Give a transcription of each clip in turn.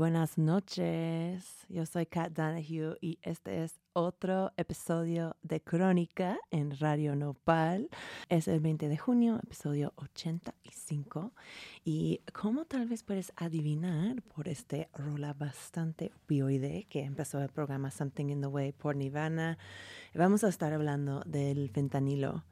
buenas noches. Yo soy Kat Donahue y este es otro episodio de Crónica en Radio Nopal. Es el 20 de junio, episodio 85. Y como tal vez puedes adivinar por este rola bastante opioide que empezó el programa Something in the Way por Nirvana, vamos a estar hablando del fentanilo.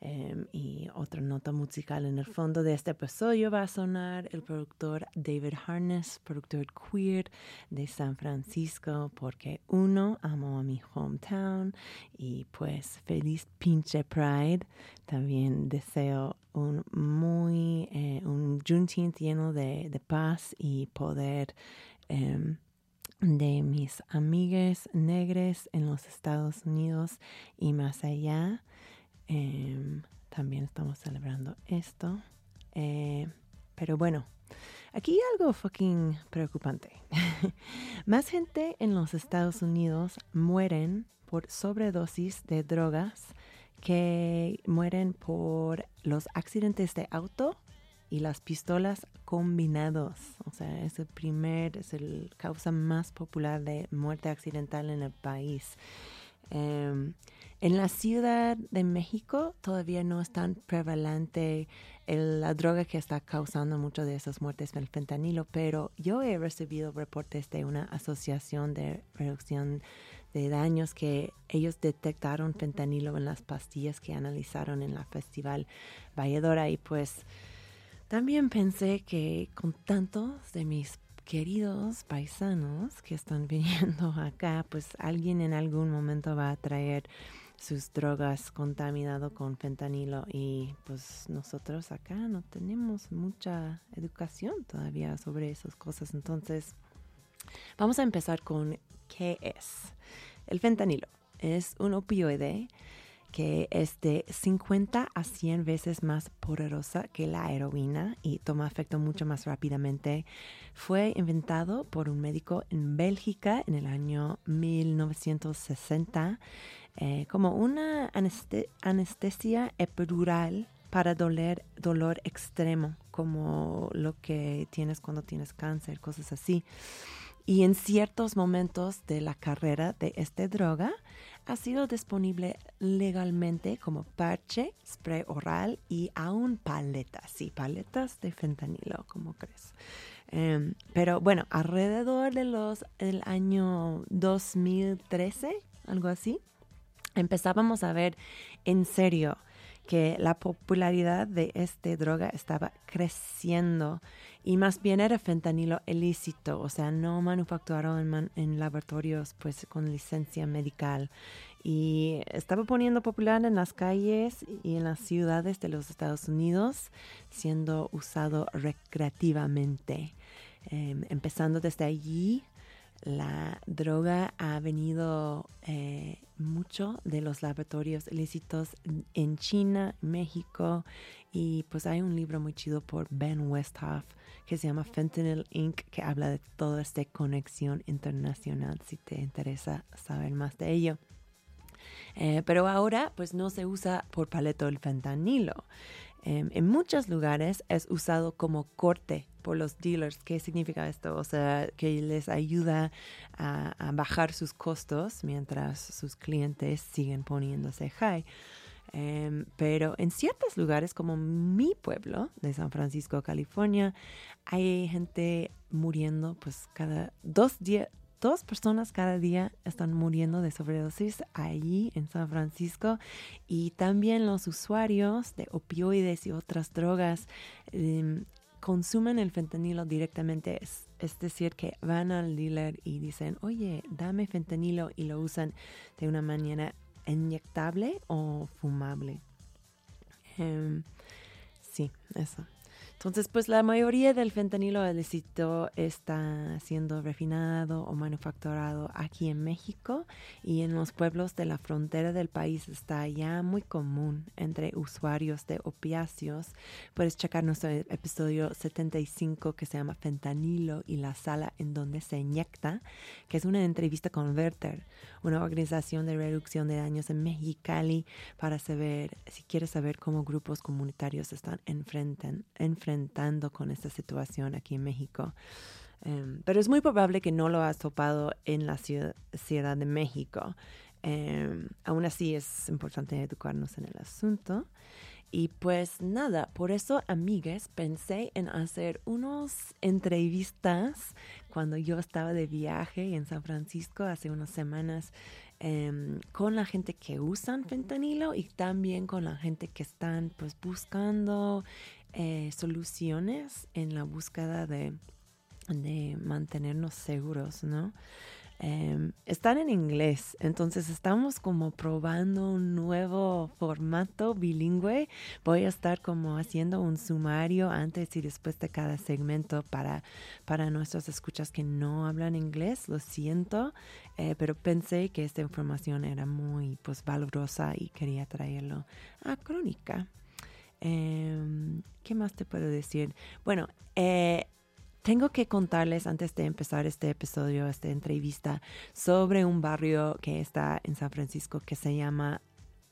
Em, y otra nota musical en el fondo de este episodio va a sonar el productor David Harness, productor queer de San Francisco, porque uno, amo a mi hometown y pues feliz pinche Pride. También deseo un muy, eh, un Juneteenth lleno de, de paz y poder em, de mis amigues negres en los Estados Unidos y más allá. Em, también estamos celebrando esto. Eh, pero bueno, aquí algo fucking preocupante. Más gente en los Estados Unidos mueren por sobredosis de drogas que mueren por los accidentes de auto y las pistolas combinados. O sea, es el primer, es el causa más popular de muerte accidental en el país. Em, en la Ciudad de México todavía no es tan prevalente el- la droga que está causando muchas de esas muertes, el fentanilo, pero yo he recibido reportes de una asociación de reducción de daños que ellos detectaron fentanilo en las pastillas que analizaron en la Festival Valledora y pues también pensé que con tantos de mis queridos paisanos que están viniendo acá, pues alguien en algún momento va a traer sus drogas contaminado con fentanilo y pues nosotros acá no tenemos mucha educación todavía sobre esas cosas. Entonces, vamos a empezar con qué es. El fentanilo es un opioide que es de 50 a 100 veces más poderosa que la heroína y toma efecto mucho más rápidamente. Fue inventado por un médico en Bélgica en el año 1960 eh, como una aneste- anestesia epidural para doler, dolor extremo, como lo que tienes cuando tienes cáncer, cosas así. Y en ciertos momentos de la carrera de esta droga ha sido disponible legalmente como parche, spray oral y aún paletas, sí, paletas de fentanilo, como crees. Em, pero bueno, alrededor de los el año 2013, algo así, empezábamos a ver en serio que la popularidad de esta droga estaba creciendo y más bien era fentanilo ilícito, o sea, no manufacturado en, man- en laboratorios pues con licencia medical y estaba poniendo popular en las calles y en las ciudades de los Estados Unidos, siendo usado recreativamente. Em, empezando desde allí, la droga ha venido eh, mucho de los laboratorios ilícitos en China, México y pues hay un libro muy chido por Ben Westhoff que se llama Fentanyl Inc. que habla de toda esta conexión internacional si te interesa saber más de ello. Eh, pero ahora pues no se usa por paleto el fentanilo. Em, en muchos lugares es usado como corte por los dealers. ¿Qué significa esto? O sea, que les ayuda a, a bajar sus costos mientras sus clientes siguen poniéndose high. Em, pero en ciertos lugares, como mi pueblo de San Francisco, California, hay gente muriendo, pues cada dos días, dos personas cada día están muriendo de sobredosis allí en San Francisco y también los usuarios de opioides y otras drogas em, consumen el fentanilo directamente. Es, es, decir, que van al dealer y dicen, oye, dame fentanilo y lo usan de una manera inyectable o fumable. Um, sí, eso. Entonces, pues la mayoría del fentanilo ilícito está siendo refinado o manufacturado aquí en México y en los pueblos de la frontera del país está ya muy común entre usuarios de opiáceos. Puedes checar nuestro episodio 75 que se llama Fentanilo y la sala en donde se inyecta, que es una entrevista con Werther, una organización de reducción de daños en Mexicali para saber, si quieres saber cómo grupos comunitarios están enfrentan, enfrentando enfrentando con esta situación aquí en México. Um, pero es muy probable que no lo has topado en la ciudad, de México. Um, aún así es importante educarnos en el asunto. Y pues nada, por eso, amigues, pensé en hacer unas entrevistas cuando yo estaba de viaje en San Francisco hace unas semanas um, con la gente que usan fentanilo y también con la gente que están pues buscando eh, soluciones en la búsqueda de, de mantenernos seguros, ¿no? Eh, están en inglés, entonces estamos como probando un nuevo formato bilingüe. Voy a estar como haciendo un sumario antes y después de cada segmento para, para nuestros escuchas que no hablan inglés. Lo siento, eh, pero pensé que esta información era muy pues valorosa y quería traerlo a Crónica. Eh, ¿Qué más te puedo decir? Bueno, eh, tengo que contarles antes de empezar este episodio, esta entrevista, sobre un barrio que está en San Francisco que se llama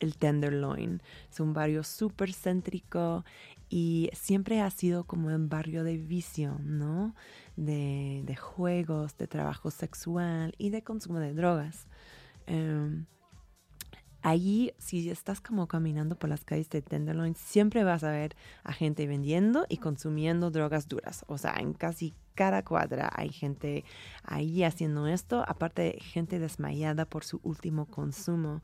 el Tenderloin. Es un barrio súper céntrico y siempre ha sido como un barrio de vicio, ¿no? De, juegos, de trabajo sexual y de consumo de drogas. Um, Allí, si estás como caminando por las calles de Tenderloin, siempre vas a ver a gente vendiendo y consumiendo drogas duras. O sea, en casi cada cuadra hay gente ahí haciendo esto, aparte gente desmayada por su último consumo.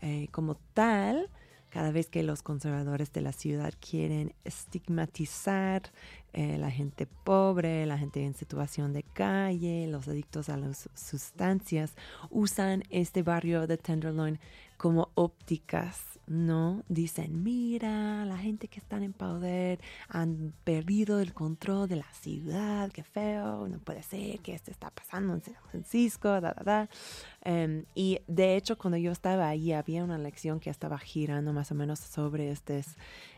Eh, como tal, cada vez que los conservadores de la ciudad quieren estigmatizar eh, la gente pobre, la gente en situación de calle, los adictos a las sustancias, usan este barrio de Tenderloin como ópticas, ¿no? Dicen, mira, la gente que están en poder han perdido el control de la ciudad, qué feo, no puede ser que esto está pasando en San Francisco, da, da, da. Um, y de hecho, cuando yo estaba ahí, había una lección que estaba girando más o menos sobre estos,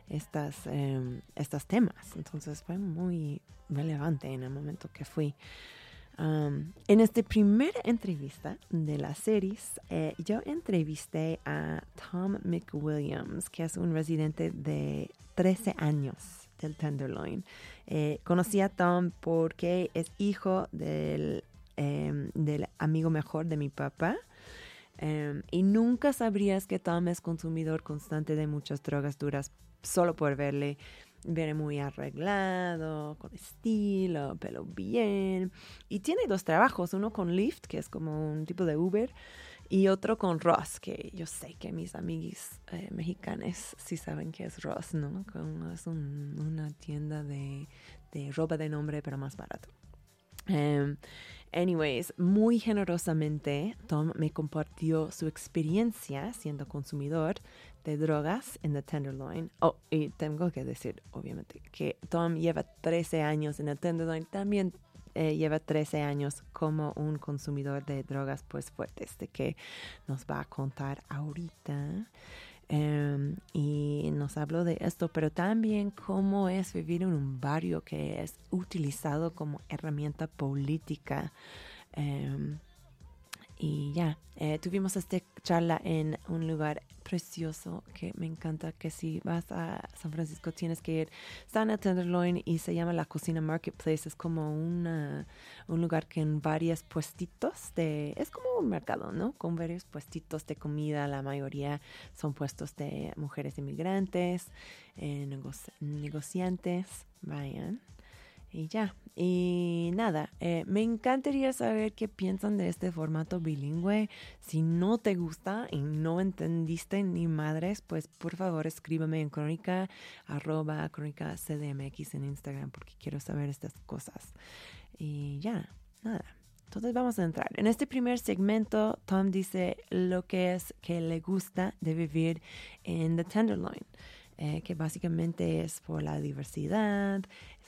estas, um, estos temas. Entonces fue muy relevante en el momento que fui. En esta primera entrevista de la serie, eh, yo entrevisté a Tom McWilliams, que es un residente de 13 años del Tenderloin. Eh, conocí a Tom porque es hijo del, eh, del amigo mejor de mi papá. Um, y nunca sabrías que Tom es consumidor constante de muchas drogas duras solo por verle Viene muy arreglado, con estilo, pelo bien. Y tiene dos trabajos, uno con Lyft, que es como un tipo de Uber, y otro con Ross, que yo sé que mis amigos eh, mexicanos sí saben que es Ross, ¿no? es un, una tienda de, de, ropa de nombre, pero más barato. Um, anyways, muy generosamente, Tom me compartió su experiencia siendo consumidor de drogas en The Tenderloin. Oh, y tengo que decir, obviamente, que Tom lleva 13 años en The Tenderloin, también eh, lleva 13 años como un consumidor de drogas pues fuertes, de que nos va a contar ahorita. Um, y nos habló de esto, pero también cómo es vivir en un barrio que es utilizado como herramienta política. Um, Y ya, eh, tuvimos esta charla en un lugar precioso que me encanta, que si vas a San Francisco tienes que ir. Está en el Tenderloin y se llama la Cocina Marketplace. Es como una, un lugar que en varios puestitos de... Es como un mercado, ¿no? Con varios puestitos de comida. La mayoría son puestos de mujeres inmigrantes, eh, negoci- negociantes. Vayan. Y ya, y nada, eh, me encantaría saber qué piensan de este formato bilingüe. Si no te gusta y no entendiste ni madres, pues por favor escríbeme en crónica, arroba crónica CDMX en Instagram, porque quiero saber estas cosas. Y ya, nada. Entonces vamos a entrar. En este primer segmento, Tom dice lo que es que le gusta de vivir en The Tenderloin, eh, que básicamente es por la diversidad,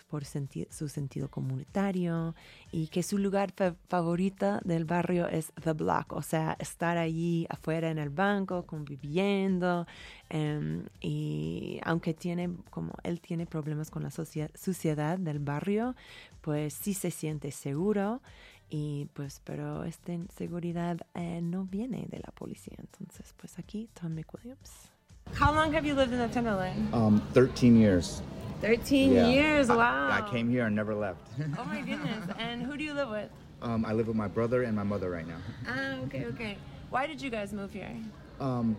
por senti- su sentido comunitario y que su lugar fa- favorito del barrio es The Block, o sea, estar allí afuera en el banco, conviviendo. em, y aunque tiene, como él tiene problemas con la suciedad del barrio, pues sí se siente seguro y pues pero esta inseguridad eh, no viene de la policía entonces pues aquí Tom McWilliams How long have you lived in the Tenderloin? Um, 13 years. 13 Yeah. years, wow. I, came here and never left. Oh my goodness. And who do you live with? um, I live with my brother and my mother right now. Ah, okay, okay. Why did you guys move here? Um,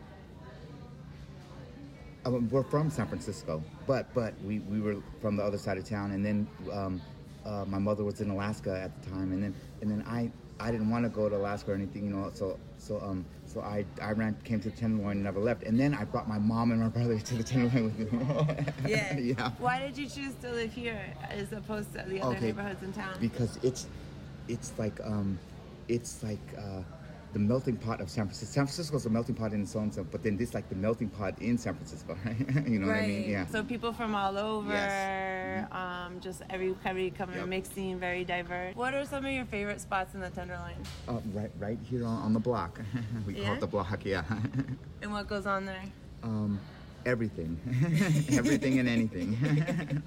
uh, we're from San Francisco, but but we, we were from the other side of town, and then um, uh, my mother was in Alaska at the time, and then and then I I didn't want to go to Alaska or anything, you know, so so um so I I ran came to the Tenderloin and never left, and then I brought my mom and my brother to the Tenderloin with me. yeah. yeah. Why did you choose to live here as opposed to the other Okay. neighborhoods in town? because it's it's like um it's like uh the melting pot of San Francisco. San Francisco's a melting pot in its own self, but then this like the melting pot in San Francisco, right? you know what I mean? Yeah. So people from all over, Yes. um, just every every coming Yep. mixing, very diverse. What are some of your favorite spots in the Tenderloin? uh, right right here on, on the block. we call it the block, yeah. And what goes on there? um everything. everything and anything.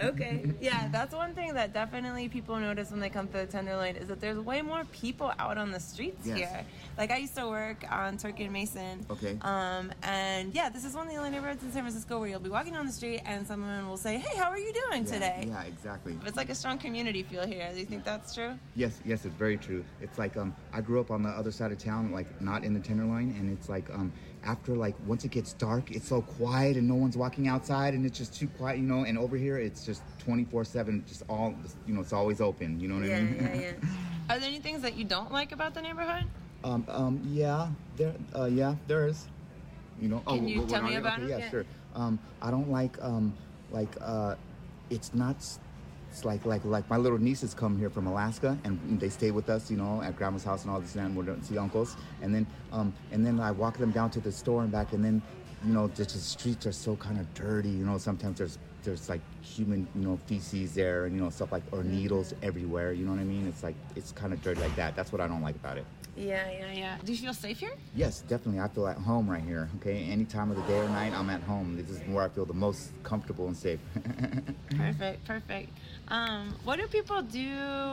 Okay. Yeah, that's one thing that definitely people notice when they come to the Tenderloin is that there's way more people out on the streets Yes. here. Like I used to work on Turk and Mason. Okay. Um, and yeah, this is one of the only neighborhoods in San Francisco where you'll be walking down the street and someone will say, "Hey, how are you doing yeah, today?" Yeah, exactly. It's like a strong community feel here. Do you think that's true? Yes, yes, it's very true. It's like um, I grew up on the other side of town, like not in the Tenderloin, and it's like um, after like once it gets dark, it's so quiet and no one's walking outside, and it's just too quiet, you know. And over here, it's just twenty four seven, just all, you know, it's always open. You know what I mean? yeah, yeah. Are there any things that you don't like about the neighborhood? um, um, yeah, there, uh, yeah, there is. You know. Can you tell me about okay, it? Yeah, Yeah. sure. Um, I don't like um, like uh, it's not. It's like like like my little nieces come here from Alaska and they stay with us, you know, at grandma's house and all this and we're going to see uncles, and then um and then I walk them down to the store and back, and then you know just the streets are so kind of dirty, you know. Sometimes there's there's like human you know feces there and you know stuff like or needles everywhere, you know what I mean? It's like it's kind of dirty like that. That's what I don't like about it. Yeah, yeah, yeah. Do you feel safe here? Yes, definitely. I feel at home right here. Okay, any time of the day or night, I'm at home. This is where I feel the most comfortable and safe. Perfect, perfect. Um, what do people do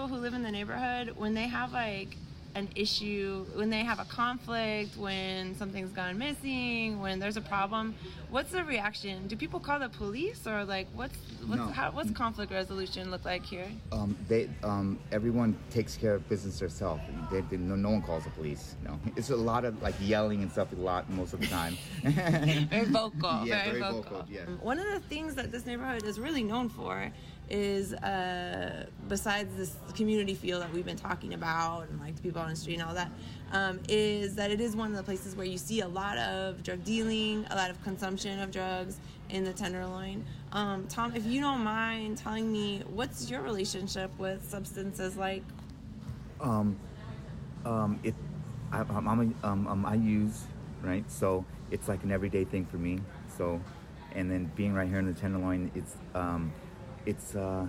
who live in the neighborhood when they have like an issue, when they have a conflict, when something's gone missing, when there's a problem? What's the reaction? Do people call the police or like what's what's No. how, what's conflict resolution look like here? um, they, um, everyone takes care of business themselves. They, they, no, no one calls the police. No, it's a lot of like yelling and stuff. A lot most of the time. very vocal. Yeah, very, very vocal. vocal, yeah. One of the things that this neighborhood is really known for is, uh, besides this community feel that we've been talking about and like the people on the street and all that, um, is that it is one of the places where you see a lot of drug dealing, a lot of consumption of drugs in the Tenderloin. Um, Tom, if you don't mind telling me, what's your relationship with substances like? um, um, it, I, I'm, a, um, um, I use, right? So it's like an everyday thing for me. So, and then being right here in the Tenderloin, it's, um, it's, uh,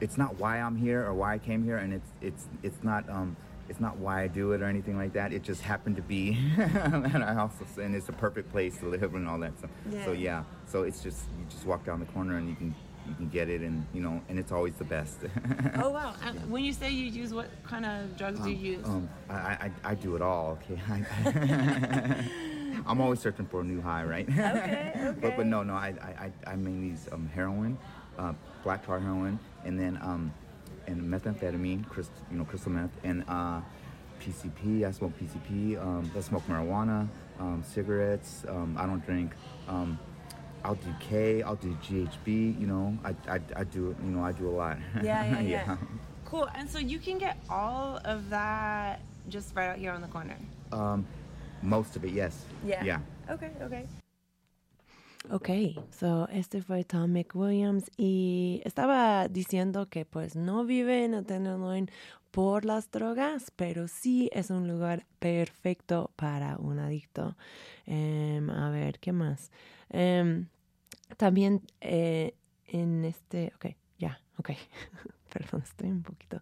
it's not why I'm here or why I came here, and it's, it's, it's not, um, it's not why I do it or anything like that. It just happened to be, and I also, and it's a perfect place to live and all that stuff. So Yeah. yeah, so it's just you just walk down the corner and you can you can get it, and you know, and it's always the best. Oh wow! And when you say you use, what kind of drugs do you use? Um, I, I, I do it all. Okay. I'm always searching for a new high, right? Okay, but okay. but no no I I, I I mainly use um, heroin, uh, black tar heroin, and then um, and methamphetamine, crystal, you know crystal meth, and uh, PCP. I smoke PCP. Um, I smoke marijuana, um, cigarettes. Um, I don't drink. Um, I'll do K. I'll do GHB. You know, I, I, I do you know I do a lot. Yeah, yeah, yeah. Cool. And so you can get all of that just right out here on the corner. Um, most of it, yes. Yeah. Yeah. Okay, okay. Ok, so este fue Tom McWilliams y estaba diciendo que pues no vive en el Tenderloin por las drogas, pero sí es un lugar perfecto para un adicto. Em, a ver, ¿qué más? Em, también eh, en este, ok, ya, ok, perdón, estoy un poquito...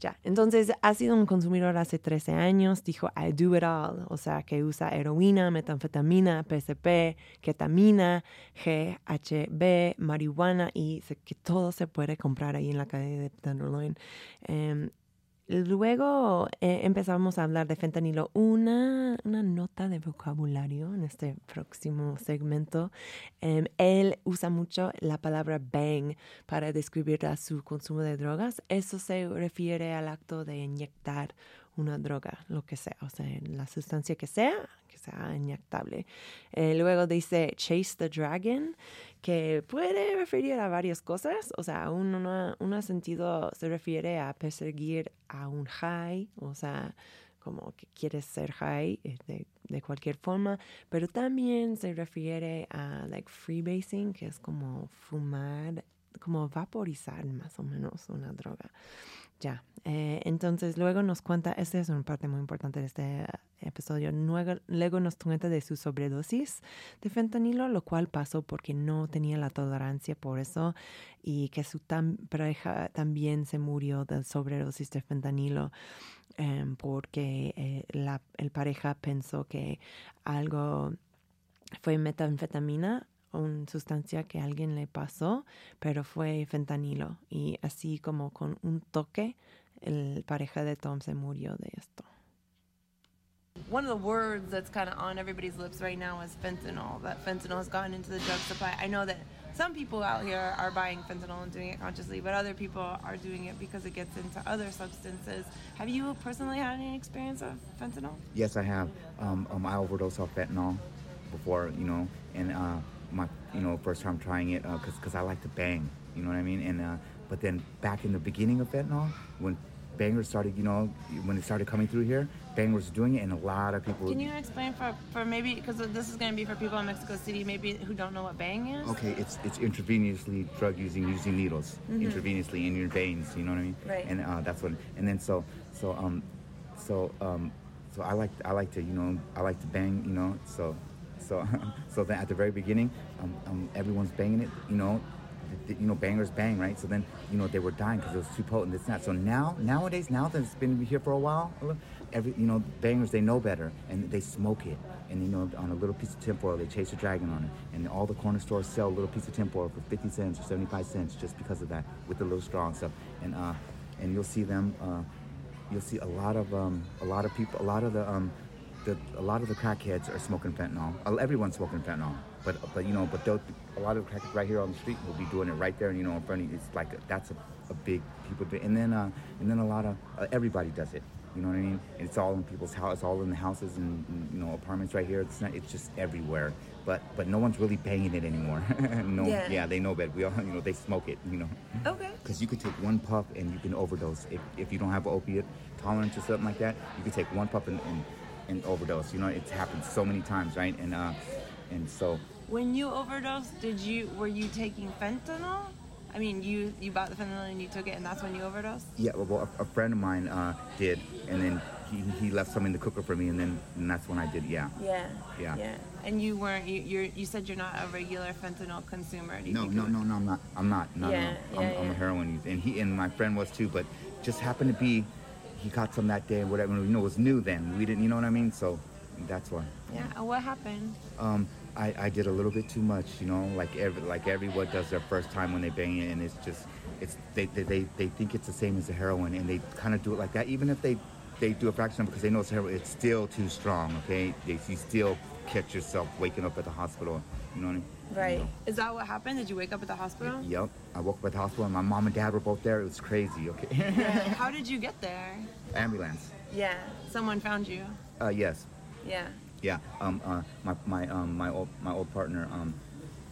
Ya, entonces ha sido un consumidor hace 13 años, dijo I do it all, o sea que usa heroína, metanfetamina, PCP, ketamina, GHB, marihuana y que todo se puede comprar ahí en la calle de Tenderloin. Em, Luego eh, empezamos a hablar de fentanilo, una, una nota de vocabulario en este próximo segmento. Em, él usa mucho la palabra bang para describir a su consumo de drogas. Eso se refiere al acto de inyectar una droga, lo que sea, o sea, la sustancia que sea, sea inyectable. Eh, luego dice chase the dragon, que puede referir a varias cosas, o sea, un, una- un sentido se refiere a perseguir a un high, o sea, como que quieres ser high eh, de, de cualquier forma, pero también se refiere a like freebasing, que es como fumar, como vaporizar más o menos una droga. Ya, eh, entonces luego nos cuenta, esta es una parte muy importante de este episodio, luego, luego nos cuenta de su sobredosis de fentanilo, lo cual pasó porque no tenía la tolerancia por eso y que su pareja también se murió de sobredosis de fentanilo em, porque eh, la el pareja pensó que algo fue metanfetamina, una sustancia que alguien le pasó, pero fue fentanilo y así como con un toque el pareja de Tom se murió de esto. One of the words that's kind of on everybody's lips right now is fentanyl. That fentanyl has gotten into the drug supply. I know that some people out here are buying fentanyl and doing it consciously, but other people are doing it because it gets into other substances. Have you personally had any experience of fentanyl? Yes, I have. Um, um, I overdosed off fentanyl before, you know, and uh, my, you know, first time trying it because because I like to bang, you know what I mean. And uh, but then back in the beginning of fentanyl, when bangers started, you know, when it started coming through here, bangers were doing it, and a lot of people. Can you explain for, for maybe, because this is going to be for people in Mexico City, maybe who don't know what bang is? Okay, it's it's intravenously drug using using needles intravenously in your veins. You know what I mean? Mm-hmm. Right. And uh, that's what. And then so so um so um so I like I like to you know I like to bang you know so so so then at the very beginning um, um everyone's banging it you know. You know, bangers bang, right? So then, you know, they were dying because it was too potent. It's not. So now, nowadays, now that it's been here for a while, every, you know, bangers they know better and they smoke it. And you know, on a little piece of tinfoil, they chase a dragon on it. And all the corner stores sell a little piece of tinfoil for 50 cents or 75 cents just because of that, with the little straw and stuff. And uh, and you'll see them. Uh, you'll see a lot of um, a lot of people, a lot of the um, the a lot of the crackheads are smoking fentanyl. Everyone's smoking fentanyl, but but you know, but a lot of the crackheads right here on the street will be doing it right there, and you know, in front of you. It's like that's a, a big people. do- And then uh, and then a lot of uh, everybody does it. You know what I mean? And It's all in people's house. It's all in the houses and, and, you know apartments right here. It's not. It's just everywhere. But but no one's really banging it anymore. no. Yeah. Yeah. They know that we all. You know they smoke it. You know. Okay. Because you could take one puff and you can overdose. If, if you don't have opiate tolerance or something like that, you could take one puff and, and, and overdose. You know, it's happened so many times, right? And uh, and so When you overdosed, did you were you taking fentanyl? I mean, you you bought the fentanyl and you took it, and that's when you overdosed. yeah, well, a, a friend of mine uh, did, and then he, he left some in the cooker for me, and then and that's when I did. Yeah. Yeah. Yeah. Yeah. And you weren't. You you're, you said you're not a regular fentanyl consumer. Do you No, think no, no, no, I'm not. I'm not. No, Yeah, no. I'm, yeah, I'm yeah. a heroin user, and he and my friend was too, but just happened to be, he got some that day, and whatever. You know, it was new then. We didn't, you know what I mean? So that's why. Yeah. What happened? um, I, I did a little bit too much, you know, like every like everyone does their first time when they bang it, and it's just it's they they, they, they think it's the same as the heroin, and they kind of do it like that, even if they they do a fraction because they know it's heroin, it's still too strong. Okay, they, you still catch yourself waking up at the hospital. You know what I mean? Right. Is that what happened? Did you wake up at the hospital? Yep. I woke up at the hospital, and my mom and dad were both there. It was crazy. Okay. How did you get there? Ambulance. Yeah. Someone found you. Uh, yes. Yeah. Yeah, um, uh, my my um, my old my old partner, um,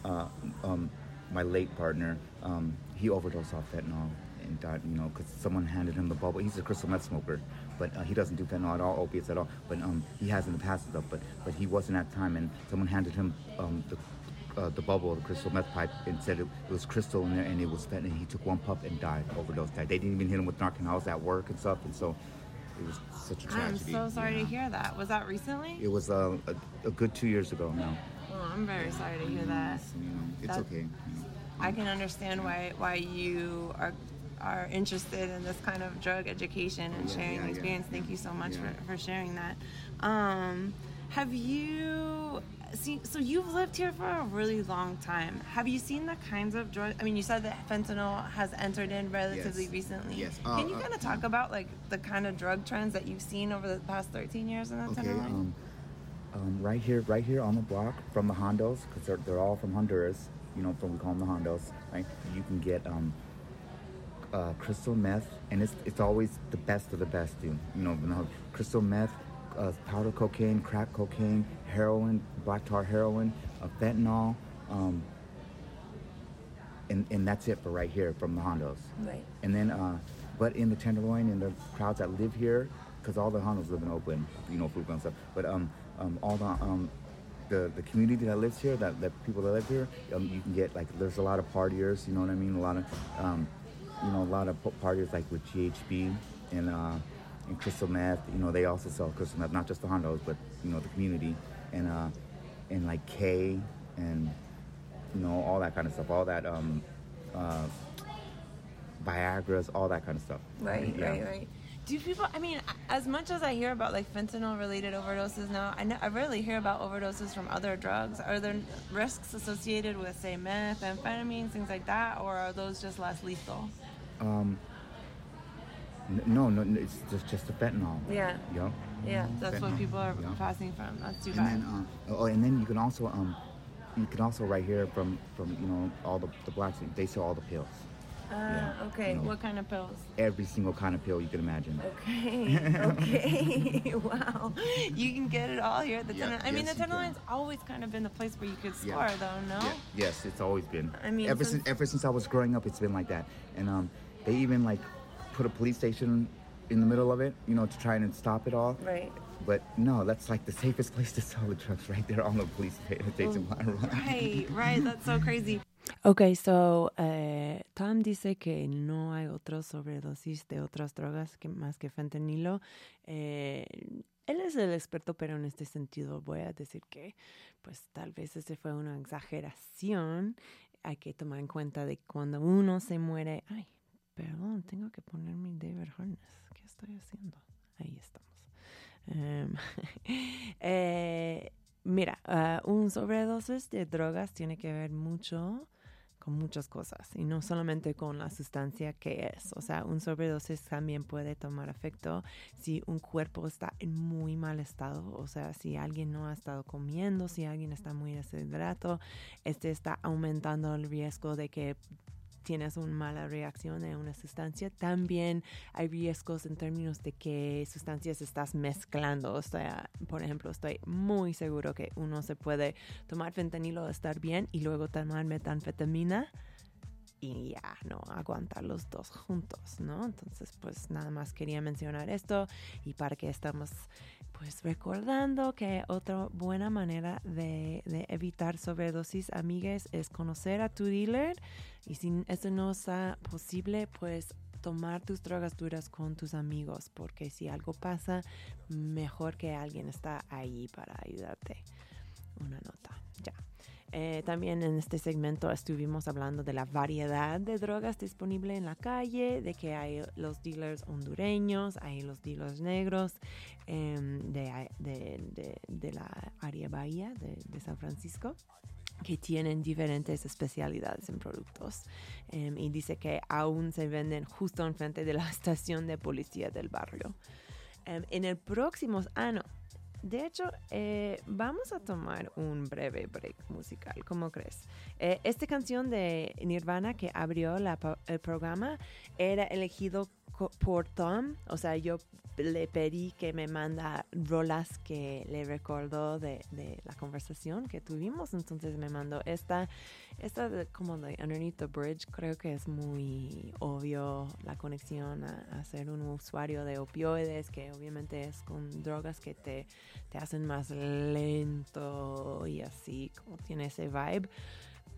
uh, um, my late partner, um, he overdosed off fentanyl and died. You know, because someone handed him the bubble. He's a crystal meth smoker, but uh, he doesn't do fentanyl at all, opiates at all. But um, he has in the past stuff. But but he wasn't at the time, and someone handed him um, the. Uh, the bubble, the crystal meth pipe, and said it, it was crystal in there, and it was fentanyl. And he took one puff and died, overdose died. They didn't even hit him with narcotics at work and stuff, and so it was such a I'm tragedy. so sorry yeah. to hear that. Was that recently? It was uh, a, a good two years ago now. Oh, I'm very sorry to hear that. You know, it's okay. you know. I can understand why why you are are interested in this kind of drug education and Yeah, sharing yeah, the yeah, experience. Thank you so much for, for sharing that. Um, have you seen? So you've lived here for a really long time. Have you seen the kinds of drugs? I mean, you said that fentanyl has entered in relatively Yes. recently. Yes. Can Uh, you uh, kind of talk about like the kind of drug trends that you've seen over the past 13 years in the Okay. Tenderloin? Um, um, right here, right here on the block from the Hondos, because they're, they're all from Honduras. You know, from we call them the Hondos. Right. You can get um, uh, crystal meth, and it's it's always the best of the best, dude. You know, you know, crystal meth, uh, powder cocaine, crack cocaine, heroin, black tar heroin, uh, fentanyl. Um, and, and that's it for right here from the Hondos. right. And then, uh, but in the Tenderloin and the crowds that live here, because all the Hondos live in Oakland, you know, food and stuff. But um, um, all the um, the the community that lives here, that, that people that live here, um, you can get like there's a lot of partiers. You know what I mean? A lot of um, you know, a lot of p- partiers like with GHB and uh, and crystal meth. You know, they also sell crystal meth, not just the Hondos, but you know, the community and uh, and like K and you know, all that kind of stuff, all that um, uh, Viagra's, all that kind of stuff. Right, Yeah. right, right. Do people? I mean, as much as I hear about like fentanyl-related overdoses now, I, know, I rarely hear about overdoses from other drugs. Are there risks associated with, say, meth, amphetamines, things like that, or are those just less lethal? Um, n- no, no, no, it's just just the fentanyl. Yeah. Yeah. Yeah, that's what people are yeah. passing from. That's too And then, uh, oh, and then you can also um, you can also right here from from you know all the the blacks they sell all the pills, Ah, yeah, okay. you know. What kind of pills? every single kind of pill you can imagine. Okay. Okay. wow. You can get it all here at the Yeah, Tenderloin. I mean, the. Tenderloin's always kind of been the place where you could score, Yeah. though. No. Yeah. Yes, it's always been. I mean, ever since- since ever since I was growing up, it's been like that. And um, they even like put a police station in the middle of it, you know, to try and stop it all. Right. But no, that's like the safest place to sell the drugs, right there on the police station. Right, right. That's so crazy. Ok, so eh, Tom dice que no hay otros sobredosis de otras drogas que, más que fentanilo. Eh, él es el experto, pero en este sentido voy a decir que pues tal vez ese fue una exageración. Hay que tomar en cuenta de cuando uno se muere. Ay, perdón, tengo que poner mi David Harness. ¿Qué estoy haciendo? Ahí estamos. Em, eh, mira, ah, un sobredosis de drogas tiene que ver mucho con muchas cosas y no solamente con la sustancia que es. O sea, un sobredosis también puede tomar efecto si un cuerpo está en muy mal estado, o sea, si alguien no ha estado comiendo, si alguien está muy deshidrato, este está aumentando el riesgo de que tienes una mala reacción a una sustancia. También hay riesgos en términos de qué sustancias estás mezclando. O sea, por ejemplo, estoy muy seguro que uno se puede tomar fentanilo, estar bien y luego tomar metanfetamina y ya no aguantar los dos juntos, ¿no? Entonces, pues nada más quería mencionar esto y para que estamos pues recordando que otra buena manera de, evitar sobredosis, amigues, es conocer a tu dealer y si eso no está posible, pues tomar tus drogas duras con tus amigos, porque si algo pasa, mejor que alguien está ahí para ayudarte. Una nota, ya. Eh, también en este segmento estuvimos hablando de la variedad de drogas disponible en la calle, de que hay los dealers hondureños, hay los dealers negros em, de, de, de, la área bahía de, de San Francisco que tienen diferentes especialidades en productos. Em, y dice que aún se venden justo enfrente de la estación de policía del barrio. Em, en el próximo año, de hecho, eh, vamos a tomar un breve break musical, ¿cómo crees? Eh, esta canción de Nirvana que abrió el programa era elegido por Tom, o sea, yo le pedí que me manda rolas que le recordó de, la conversación que tuvimos, entonces me mandó esta, esta como de Underneath the Bridge, creo que es muy obvio la conexión a, ser un usuario de opioides, que obviamente es con drogas que te, te hacen más lento y así, como tiene ese vibe.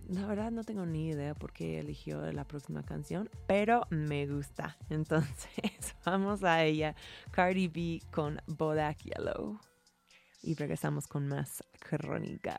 La verdad no tengo ni idea por qué eligió la próxima canción, pero me gusta. Entonces vamos a ella, Cardi B con Bodak Yellow. Y regresamos con más crónica.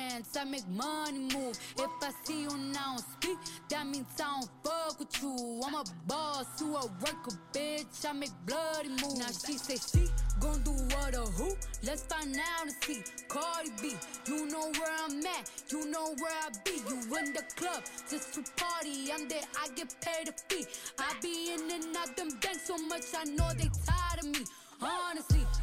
I make money move. If I see you now speak, that means I don't fuck with you. I'm a boss, you a worker, bitch. I make bloody moves. Now she say she gon' do what or who? Let's find out and see. Cardi B, you know where I'm at, you know where I be. You in the club just to party. I'm there, I get paid a fee. I be in and out them banks so much, I know they tired of me. Honestly,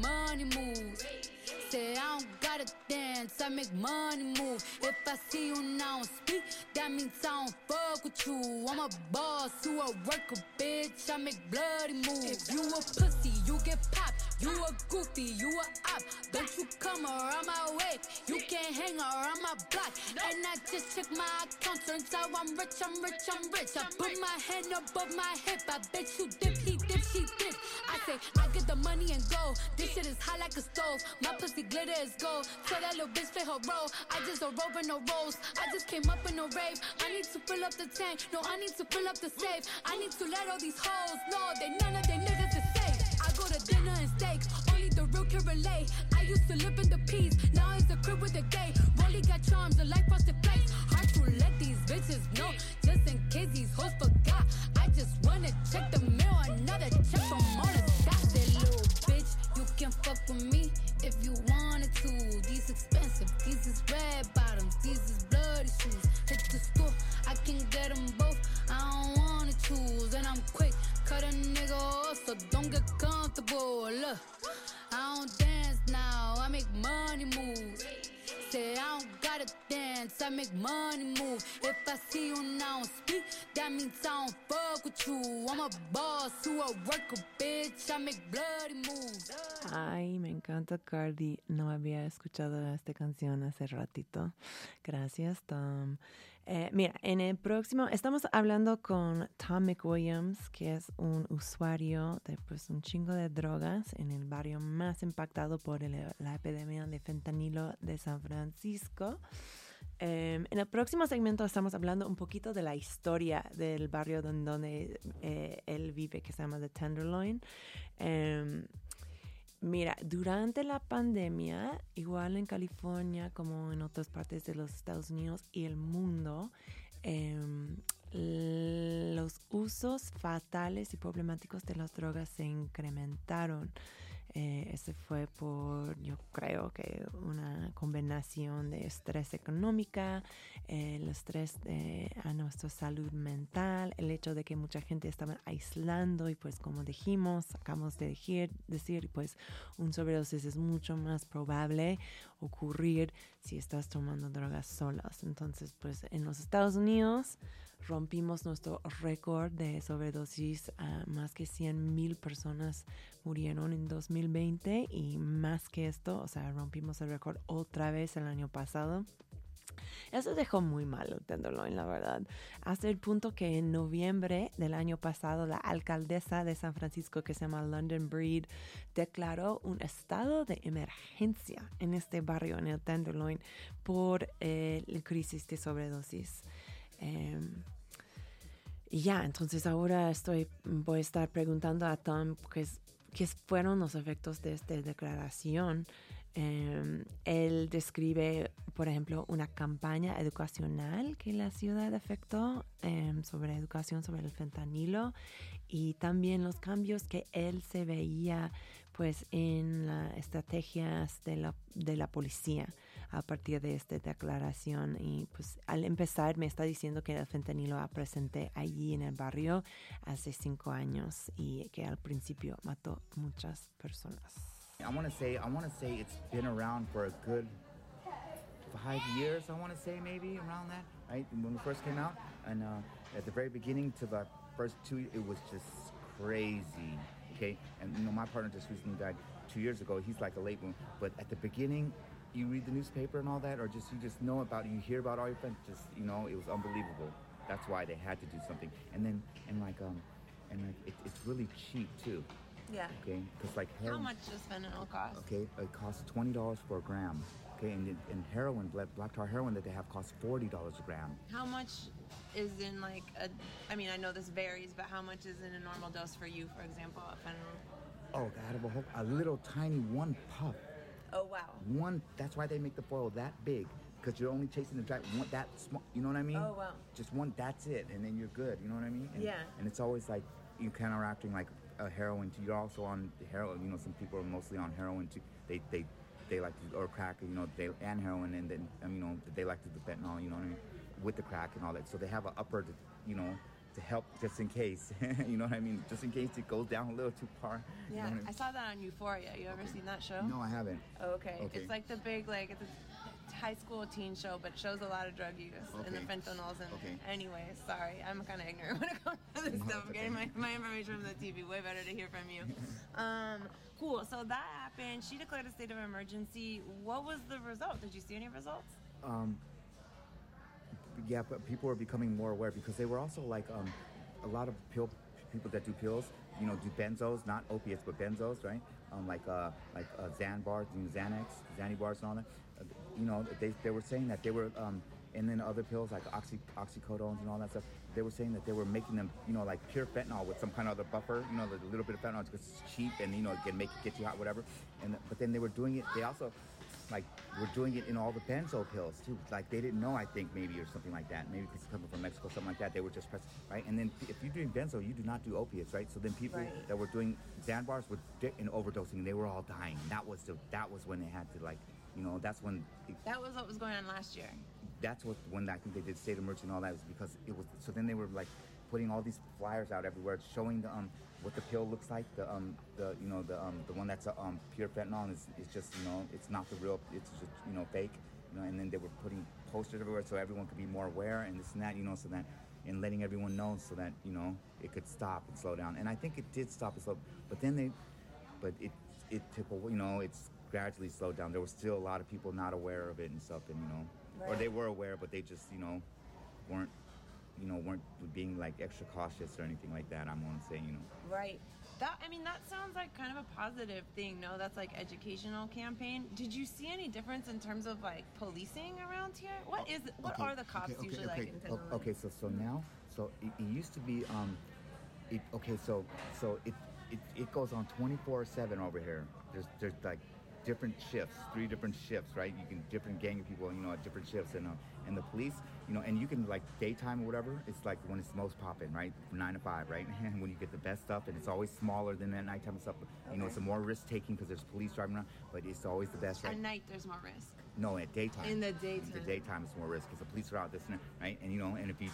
Money moves. Say I don't gotta dance, I make money move. If I see you now speak, that means I don't fuck with you. I'm a boss, you a worker, bitch. I make bloody moves. If you a pussy, you get popped. You a goofy, you a op. Don't you come around my way. You can't hang around my block. And I just check my account. Turns out I'm rich, I'm rich, I'm rich. I put my hand above my hip. I bet you dip, he dip, she dip. I say, I get the money and go. This shit is hot like a stove. My pussy glitter is gold. Tell that little bitch play her role. I just a rope and no rolls. I just came up in a rave. I need to fill up the tank. No, I need to fill up the safe. I need to let all these hoes know that none of they niggas is safe. I go to dinner and steak. Only the real can relate. I used to live in the peace. Now it's the crib with the gay. Rolly got charms, the life was the. Hard to let these bitches know. Just in case these hoes forgot. Just wanna check the mail. Another check from the dots. That little bitch, you can fuck with me if you wanted to. These expensive, these is red bottoms, these is bloody shoes. Hit the store, I can get them both. I don't wanna choose, and I'm quick, cut a nigga off, so don't get comfortable. Look, I don't dance now, I make money moves. I don't gotta dance, I make money move. If I see you speak, that fuck with you. I'm a boss a bitch. I make. Ay, me encanta Cardi. No había escuchado esta canción hace ratito. Gracias, Tom. Eh, mira, en el próximo estamos hablando con Tom McWilliams, que es un usuario de pues un chingo de drogas en el barrio más impactado por la epidemia de fentanilo de San Francisco. Em, en el próximo segmento estamos hablando un poquito de la historia del barrio don- donde eh, él vive, que se llama The Tenderloin. Mira, durante la pandemia, igual en California como en otras partes de los Estados Unidos y el mundo, l- los usos fatales y problemáticos de las drogas se incrementaron. Eh, fue por, yo creo que una combinación de estrés económica, eh, el estrés de- a nuestra salud mental, el hecho de que mucha gente estaba aislando y pues como dijimos, acabamos de decir, decir pues un sobredosis es mucho más probable ocurrir si estás tomando drogas solas. Entonces pues en los Estados Unidos rompimos nuestro récord de sobredosis, a más que 100 mil personas murieron en 2020 y más que esto, o sea, rompimos el récord otra vez el año pasado. Eso dejó muy mal Tenderloin, la verdad. Hasta el punto que en noviembre del año pasado, la alcaldesa de San Francisco, que se llama London Breed, declaró un estado de emergencia en este barrio, en el Tenderloin, por eh, la crisis de sobredosis. Em, y ya, entonces ahora estoy, voy a estar preguntando a Tom qué, qué fueron los efectos de esta declaración. Em, él describe, por ejemplo, una campaña educacional que la ciudad efectuó em, sobre educación sobre el fentanilo y también los cambios que él se veía pues en las estrategias de la, de la policía a partir de esta declaración y pues al empezar me está diciendo que el fentanilo ha presente allí en el barrio hace cinco años y que al principio mató muchas personas. I want to say I want to say it's been around for a good five years. I want to say maybe around that, right? When we first came out, and uh, at the very beginning to the first two, it was just crazy. Okay, and you know my partner just recently died two years ago. He's like a late one, but at the beginning. You read the newspaper and all that, or just you just know about it. You hear about all your friends. Just you know, it was unbelievable. That's why they had to do something. And then and like um, and like it, it's really cheap too. Yeah. Okay, because like How heroin- much does fentanyl cost? Okay, it costs twenty dollars for a gram. Okay, and, and heroin, black, black tar heroin that they have costs forty dollars a gram. How much is in like a? I mean, I know this varies, but how much is in a normal dose for you, for example, of fentanyl? Oh, out of a whole, a little tiny one puff, Oh wow. one. That's why they make the foil that big, because you're only chasing the dry one that small. You know what I mean? Oh, wow. Just one. That's it, and then you're good. You know what I mean? And, Yeah. And it's always like you counteracting like a heroin. Too. You're also on heroin. You know, some people are mostly on heroin too. They they they like to or crack. You know, they and heroin, and then um, you know they like to do fentanyl. You know what I mean? With the crack and all that. So they have an upper. You know. To help, just in case, you know what I mean. Just in case it goes down a little too far. you know Yeah, I mean? I saw that on Euphoria. You ever seen that show? No, I haven't. Oh, okay. Okay. It's like the big like it's a high school teen show, but shows a lot of drug use and the Okay. fentanyls and Okay. anyway, sorry, I'm kind of ignorant when it comes to this No, stuff. I'm getting my, my information from the TV. Way better to hear from you. um, cool. So that happened. She declared a state of emergency. What was the result? Did you see any results? um, yeah, but people are becoming more aware because they were also like um, a lot of pill people that do pills, you know, do benzos, not opiates, but benzos, right? Um, like uh, like uh, you know, Xanax, bars, and all that. Uh, you know, they, they were saying that they were, um, and then other pills like oxy oxycodones and all that stuff. They were saying that they were making them, you know, like pure fentanyl with some kind of other buffer, you know, the little bit of fentanyl because it's cheap and you know it can make it get you hot, whatever. And but then they were doing it. They also like we're doing it in all the benzo pills too. Like they didn't know, I think maybe or something like that. Maybe because it's coming from Mexico, something like that. They were just pressing right. And then if you're doing benzo, you do not do opiates, right? So then people Right. that were doing Xan bars were di- and overdosing, and they were all dying. That was the that was when they had to like, you know, that's when. It, That was what was going on last year. that's what when I think they did state of emergency and all that was because it was so then they were like putting all these flyers out everywhere showing the um what the pill looks like the um the you know the um the one that's uh, um pure fentanyl is it's, it's just you know it's not the real it's just you know fake you know and then they were putting posters everywhere so everyone could be more aware and this and that you know so that and letting everyone know so that you know it could stop and slow down. And I think it did stop and slow, but then they, but it it took a you know it's gradually slowed down. There was still a lot of people not aware of it and stuff, and you know, or they were aware, but they just you know weren't you know weren't being like extra cautious or anything like that. I'm gonna say you know. Right. That I mean, that sounds like kind of a positive thing. No, that's like educational campaign. Did you see any difference in terms of like policing around here? What is what Okay, are the cops okay, okay, usually okay. like in O- Tenderloin? Okay, so so now, so it, it used to be, um, it okay, so so it it, it goes on twenty four seven over here. There's there's like different shifts, three different shifts, right? You can different gang of people, you know, at different shifts, and uh, and the police, you know, and you can like daytime or whatever. It's like when it's most popping, right? From nine to five, right? And when you get the best stuff, and it's always smaller than that nighttime stuff. You know, it's a more risk taking because there's police driving around, but it's always the best, right? At night, there's more risk. No, at daytime. In the In the daytime. daytime, it's more risk because the police are out this and that, right? And you know, and if you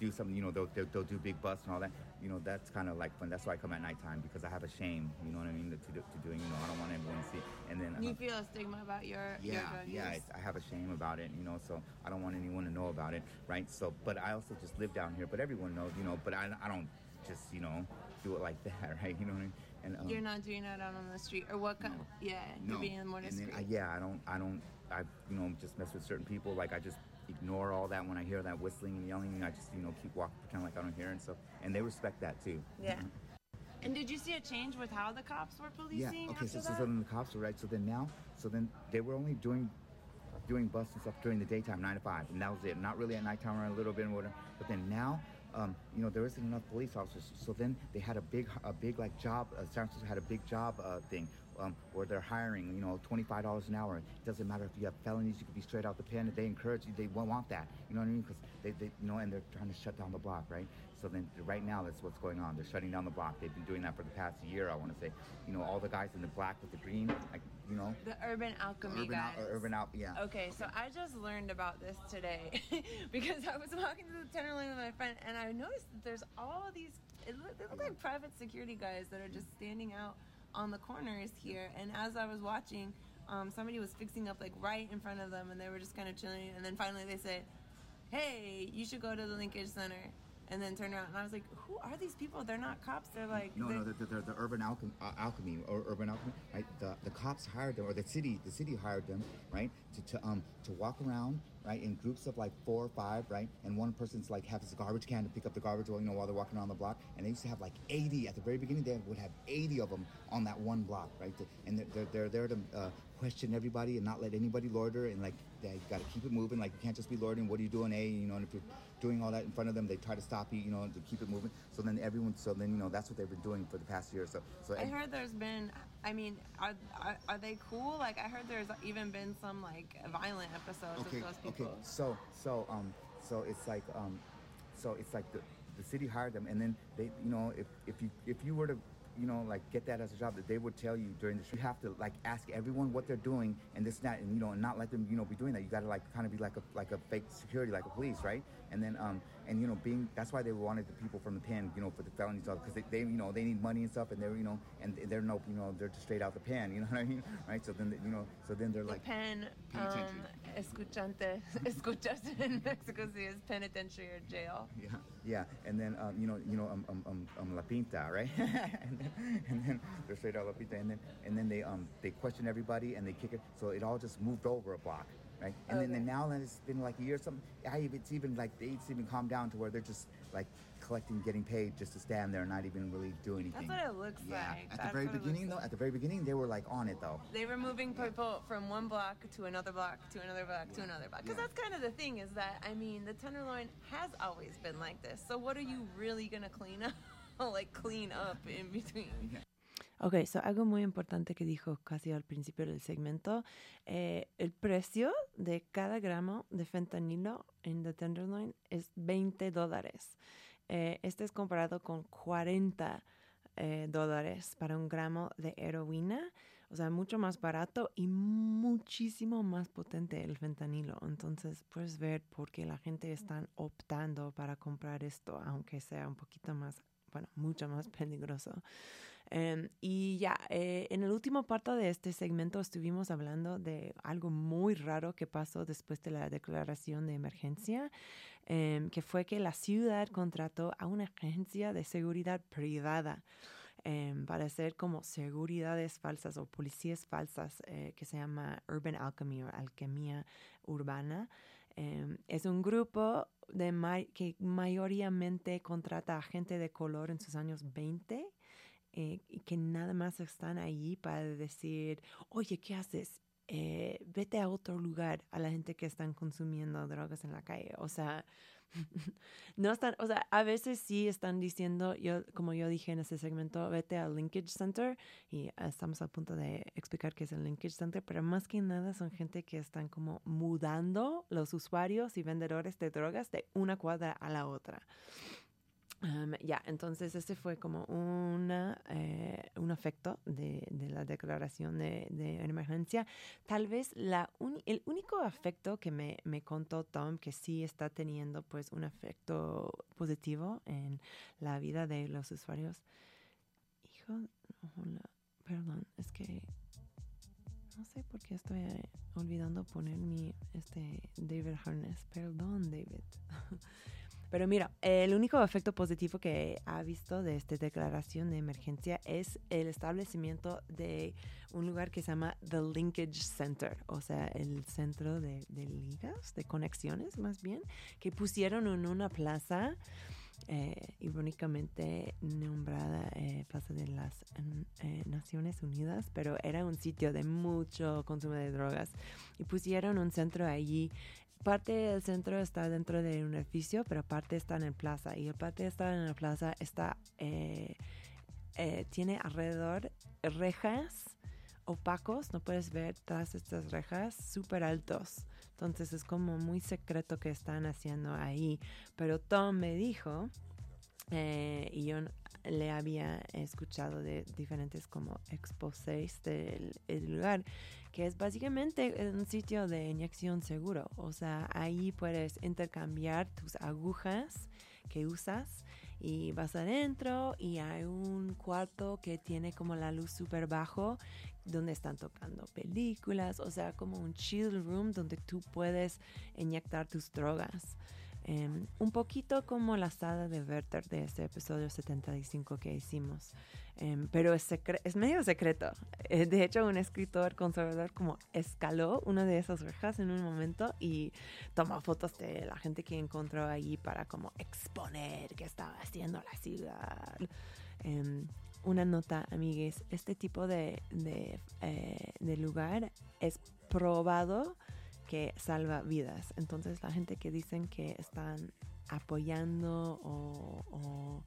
do something, you know, they'll, they'll, they'll do big busts and all that. You know, that's kind of like fun. That's why I come at nighttime because I have a shame. You know what I mean? To, to, to doing, you know, I don't want everyone to see. And then You uh, feel a stigma about your your yeah, drug yeah, I have a shame about it, you know, so I don't want anyone to know about it, right? So, but I also just live down here, but everyone knows, you know, but I, I don't just, you know, do it like that, right? You know what I mean? And um, You're not doing that out on the street, or what kind? No. Yeah, no. you're being more discreet. I, yeah, I don't, I don't, I, you know, just mess with certain people. Like I just ignore all that when I hear that whistling and yelling. I just, you know, keep walking, pretend like I don't hear and stuff. And they respect that too. Yeah. And did you see a change with how the cops were policing? Yeah. Okay. after So, so, that? so then the cops were right. So then now, so then they were only doing doing busts and stuff during the daytime, nine to five, and that was it. Not really at nighttime or a little bit or whatever. But then now, um, you know, there isn't enough police officers. So then they had a big, a big like job. Uh, San Francisco had a big job uh, thing. Um, where they're hiring, you know, twenty-five dollars an hour. It doesn't matter if you have felonies; you could be straight out the pen. They encourage you; they won't want that. You know what I mean? Because they, they, you know, and they're trying to shut down the block, right? So then, right now, that's what's going on. They're shutting down the block. They've been doing that for the past year. I want to say, you know, all the guys in the black with the green, like, you know, the urban alchemy urban guys. urban out, yeah. Okay, so I just learned about this today because I was walking to the Tenderloin with my friend and I noticed that there's all these, it look, they look like private security guys that are just standing out on the corners here. And as I was watching, um, somebody was fixing up like right in front of them and they were just kind of chilling. And then finally they said, hey, you should go to the linkage center. And then turn around and I was like, who are these people? They're not cops. They're like, No, they- no, they're, they're the urban alchemy, uh, alchemy or urban alchemy, right? The, the cops hired them, or the city, the city hired them, right, to, to um to walk around, right, in groups of like four or five, right, and one person's like have his garbage can to pick up the garbage, while you know, while they're walking around the block, and they used to have like 80 at the very beginning. They would have 80 of them on that one block, right, to, and they're, they're they're there to uh, question everybody and not let anybody loiter, and like they got to keep it moving. Like you can't just be loitering. What are you doing, a? You know, and if you're doing all that in front of them, they try to stop you, you know, to keep it moving. So then everyone, so then you know, that's what they've been doing for the past year. or So, so I heard there's been. I mean, are, are are they cool? Like I heard there's even been some like violent episodes okay, of those okay. So, so, um, so it's like, um, so it's like the the city hired them, and then they, you know, if if you if you were to you know, like get that as a job that they would tell you during the. You have to like ask everyone what they're doing and this and that, and you know, and not let them you know be doing that. You got to like kind of be like a like a fake security, like a police, right? And then um and you know being that's why they wanted the people from the pen, you know, for the felony stuff because they, they you know they need money and stuff, and they're you know and they're no you know they're just straight out the pen, you know what I mean, right? So then you know so then they're The like pen, um, escuchante, escuchas in Mexico City is penitentiary or jail. Yeah, yeah, and then um, you know, you know, um, um, um, um La Pinta, right? and, then, and then they're straight out La Pinta, and then and then they um they question everybody and they kick it, so it all just moved over a block, right? And then, Okay. then now that it's been like a year, or something, I, it's even like they it's even calmed down to where they're just like collecting, getting paid just to stand there and not even really do anything. That's what it looks yeah. like. At That's the very what it looks beginning, though, like. at the very beginning, they were like on it though. They were moving people from one block to another block to another block to another block. Because Yeah. that's kind of the thing is that, I mean, the Tenderloin has always been like this. So what are you really going to clean up? like clean up in between. Ok, so algo muy importante que dijo casi al principio del segmento, eh, el precio de cada gramo de fentanilo en The Tenderloin es 20 dólares. Eh, este es comparado con 40 eh, dólares para un gramo de heroína, o sea, mucho más barato y muchísimo más potente el fentanilo. Entonces, puedes ver por qué la gente está optando para comprar esto, aunque sea un poquito más, bueno, mucho más peligroso. Em, y ya, eh, en el último parte de este segmento estuvimos hablando de algo muy raro que pasó después de la declaración de emergencia, em, que fue que la ciudad contrató a una agencia de seguridad privada em, para hacer como seguridades falsas o policías falsas eh, que se llama Urban Alchemy o alquimia urbana. Es un grupo de ma- que mayoritariamente contrata a gente de color en sus años 20 eh, y que nada más están allí para decir, oye, ¿qué haces? Eh, vete a otro lugar a la gente que están consumiendo drogas en la calle. O sea, no están, o sea, a veces sí están diciendo, yo, como yo dije en ese segmento, vete al Linkage Center y estamos a punto de explicar qué es el Linkage Center, pero más que nada son gente que están como mudando los usuarios y vendedores de drogas de una cuadra a la otra. Um, ya, entonces ese fue como una, eh, un efecto de, la declaración de, emergencia. Tal vez la el único efecto que me, me contó Tom que sí está teniendo pues un efecto positivo en la vida de los usuarios. Hijo, hola, perdón, es que no sé por qué estoy eh, olvidando poner mi este David Harness. Perdón, David. Pero mira, el único efecto positivo que ha visto de esta declaración de emergencia es el establecimiento de un lugar que se llama The Linkage Center, o sea, el centro de, ligas, de conexiones más bien, que pusieron en una plaza, eh, irónicamente nombrada eh, Plaza de las eh, Naciones Unidas, pero era un sitio de mucho consumo de drogas y pusieron un centro allí parte del centro está dentro de un edificio, pero parte está en la plaza. Y el parte estar en la plaza está, eh, eh, tiene alrededor rejas opacos, no puedes ver todas estas rejas súper altos. Entonces es como muy secreto que están haciendo ahí. Pero Tom me dijo, eh, y yo le había escuchado de diferentes como exposés del el lugar, que es básicamente un sitio de inyección seguro. O sea, ahí puedes intercambiar tus agujas que usas y vas adentro y hay un cuarto que tiene como la luz súper bajo donde están tocando películas, o sea, como un chill room donde tú puedes inyectar tus drogas. Em, un poquito como la sala de Werther de ese episodio 75 que hicimos. Em, pero es, es medio secreto. Eh, de hecho, un escritor conservador como escaló una de esas rejas en un momento y tomó fotos de la gente que encontró allí para como exponer qué estaba haciendo la ciudad. Em, una nota, amigues, este tipo de, de, eh, de lugar es probado que salva vidas. Entonces la gente que dicen que están apoyando o,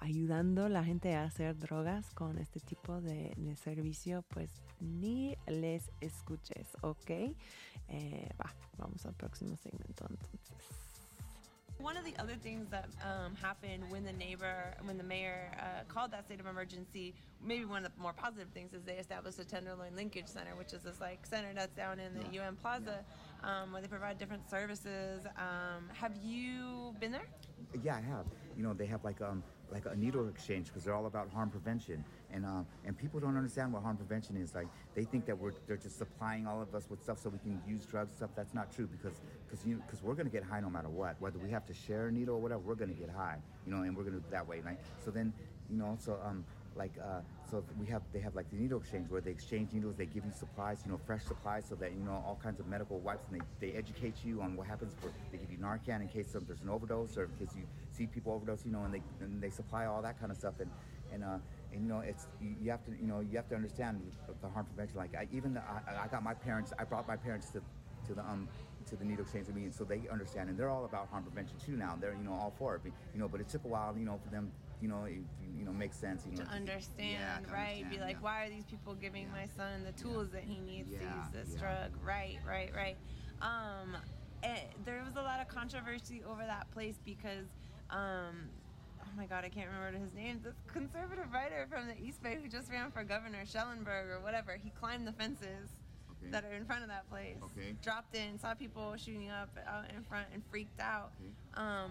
ayudando a la gente a hacer drogas con este tipo de, servicio, pues ni les escuches, ¿ok? Eh, va, vamos al próximo segmento entonces. One of the other things that um, happened when the neighbor, when the mayor uh, called that state of emergency, maybe one of the more positive things is they established a Tenderloin Linkage Center, which is this like center that's down in the UN Plaza, um, where they provide different services. Um, have you been there? Yeah, I have. You know, they have like um like a needle exchange because they're all about harm prevention, and um and people don't understand what harm prevention is. Like they think that we're they're just supplying all of us with stuff so we can use drugs and stuff. That's not true because because you because we're gonna get high no matter what. Whether we have to share a needle or whatever, we're gonna get high. You know, and we're gonna do that way. Like so then you know so um like uh, so we have they have like the needle exchange where they exchange needles they give you supplies you know fresh supplies so that you know all kinds of medical wipes and they, they educate you on what happens for they give you narcan in case of, there's an overdose or in case you see people overdose you know and they and they supply all that kind of stuff and and uh and you know it's you, have to you know you have to understand the, harm prevention like I, even the, I, I got my parents I brought my parents to to the um to the needle exchange with me, and so they understand, and they're all about harm prevention too now. They're you know all for it, but, you know. But it took a while, you know, for them, you know, it, you know, make sense, you know. to understand, Yeah, right? Be like, yeah. why are these people giving my son the tools that he needs to use this drug? Right, right, right. Um, eh, there was a lot of controversy over that place because, um, oh my God, I can't remember his name. This conservative writer from the East Bay who just ran for governor, Schellenberg or whatever, he climbed the fences. Okay. That are in front of that place. Okay. Dropped in, saw people shooting up out in front, and freaked out. Okay. Um,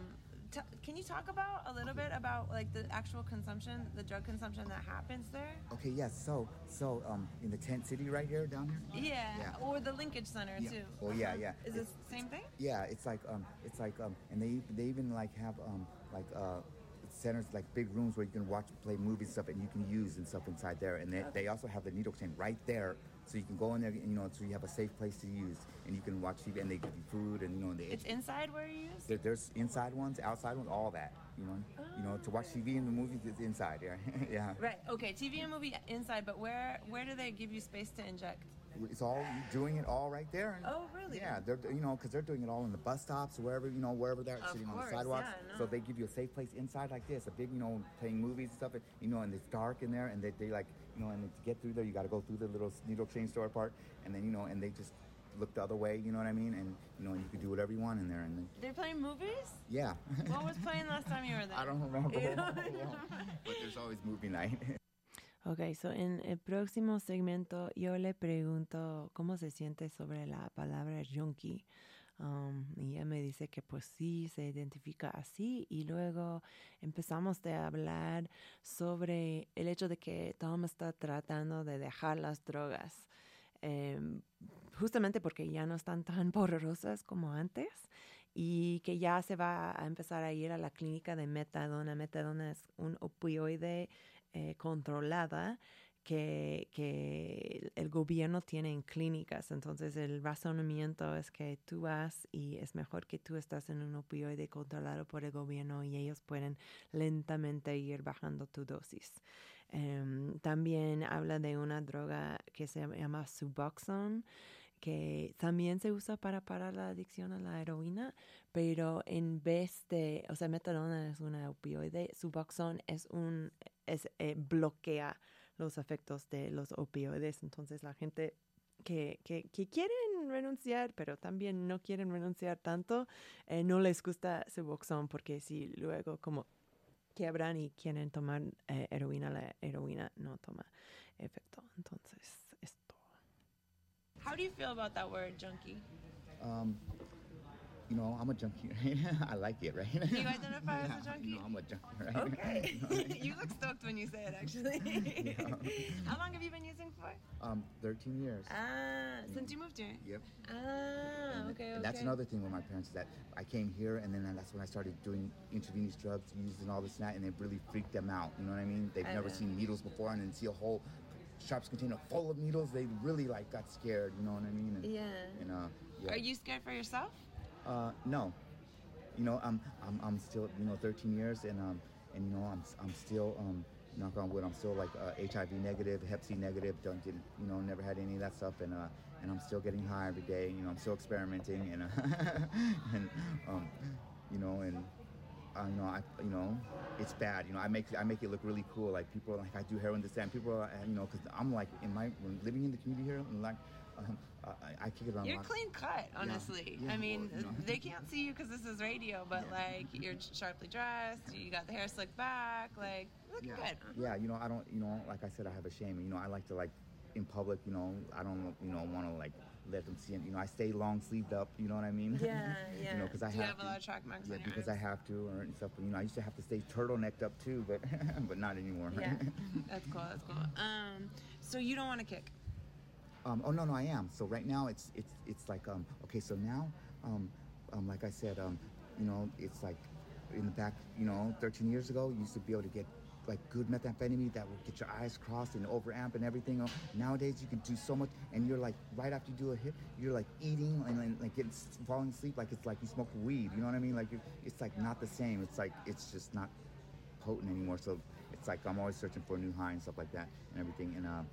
can you talk about a little bit about like the actual consumption, the drug consumption that happens there? Okay, yes. So, so um, in the tent city right here down here. Yeah, Yeah. or the linkage center Yeah. too. Oh, yeah, yeah. Is It's- this the same thing? Yeah, it's like um, it's like um, and they they even like have um, like uh, centers like big rooms where you can watch play movies and stuff, and you can use and stuff inside there. And they, they also have the needle chain right there, so you can go in there, you know, so you have a safe place to use, and you can watch TV, and they give you food, and you know, and they It's inside where you use. there, there's inside ones, outside ones, all that. You know, you know, to watch oh. TV and the movies, it's inside. Yeah, yeah. Right. Okay. TV and movie inside, but where where do they give you space to inject? It's all doing it all right there. And, Oh, really? Yeah, they're you know because they're doing it all in the bus stops, wherever you know wherever they're Of sitting on course, the sidewalks. yeah, I So they give you a safe place inside like this, a big you know playing movies and stuff, and, you know, and it's dark in there, and they, they like you know, and to get through there, you got to go through the little needle chain store part, and then you know, and they just look the other way, you know what I mean, and you know, and you can do whatever you want in there, and then, They're playing movies. yeah. What was playing last time you were there? I don't remember, You don't but there's always movie night. Ok, so en el próximo segmento yo le pregunto cómo se siente sobre la palabra junkie. Um, y ella me dice que pues sí, se identifica así. Y luego empezamos de hablar sobre el hecho de que Tom está tratando de dejar las drogas. em, justamente porque ya no están tan poderosas como antes y que ya se va a empezar a ir a la clínica de metadona. Metadona es un opioide eh, controlada que, que el gobierno tiene en clínicas. Entonces el razonamiento es que tú vas y es mejor que tú estás en un opioide controlado por el gobierno y ellos pueden lentamente ir bajando tu dosis. Em, también habla de una droga que se llama Suboxone, que también se usa para parar la adicción a la heroína, pero en vez de, o sea, metadona es una opioide, Suboxone es un, es, eh, bloquea los efectos de los opioides. Entonces la gente que, que, que quieren renunciar, pero también no quieren renunciar tanto, eh, no les gusta Suboxone porque si luego como quiebran y quieren tomar eh, heroína, la heroína no toma efecto. Entonces, esto. How do you feel about that word, junkie? um, you know, I'm a junkie, right? I like it, right? You identify as a junkie? You know, I'm a junkie, right? Okay. you look stoked when you say it, actually. How long have you been using for? um, 13 years. Ah, since you moved here. Yep. Ah, okay, okay. That's another thing with my parents is that I came here and then that's when I started doing intravenous drugs, using all this and that, and it really freaked them out. You know what I mean? They've I never know. seen needles before, and then see a whole sharps container full of needles. They really like got scared. You know what I mean? And, Yeah. And uh, yeah. Are you scared for yourself? Uh, no. You know, I'm, I'm, I'm still, you know, 13 years, and um, and you know, I'm, I'm still, um, knock on wood, I'm still like uh, HIV negative, Hep C negative. Don't get, you know, never had any of that stuff, and uh, and I'm still getting high every day. You know, I'm still experimenting, and uh, and um, you know, and uh, you know, I, you know, it's bad. You know, I make I make it look really cool. Like people are like I do heroin this and people are, uh, you know, because I'm like in my living in the community here, and like um, I, I kick it around. You're clean cut, honestly. Yeah, I mean, well, you know. they can't see you because this is radio, but like you're sharply dressed, you got the hair slicked back, like look yeah. good. Yeah, you know, I don't, you know, like I said, I have a shame. You know, I like to like in public, you know, I don't, you know, want to like let them see it. You know, I stay long sleeved up. You know what I mean? Yeah, yeah. you know, because I Do you have, have a lot of track marks Yeah, on your because I have to or and stuff. But you know, I used to have to stay turtlenecked up too, but but not anymore. Yeah, that's cool. That's cool. Um, so you don't want to kick? Um, oh no, no, I am. So right now it's it's it's like um okay. So now um, um like I said um you know it's like in the back you know 13 years ago you used to be able to get like good methamphetamine that would get your eyes crossed and overamp and everything. Nowadays you can do so much and you're like right after you do a hit you're like eating and, and like getting falling asleep like it's like you smoke weed. You know what I mean? Like it's like not the same. It's like it's just not potent anymore. So it's like I'm always searching for a new high and stuff like that and everything. And um,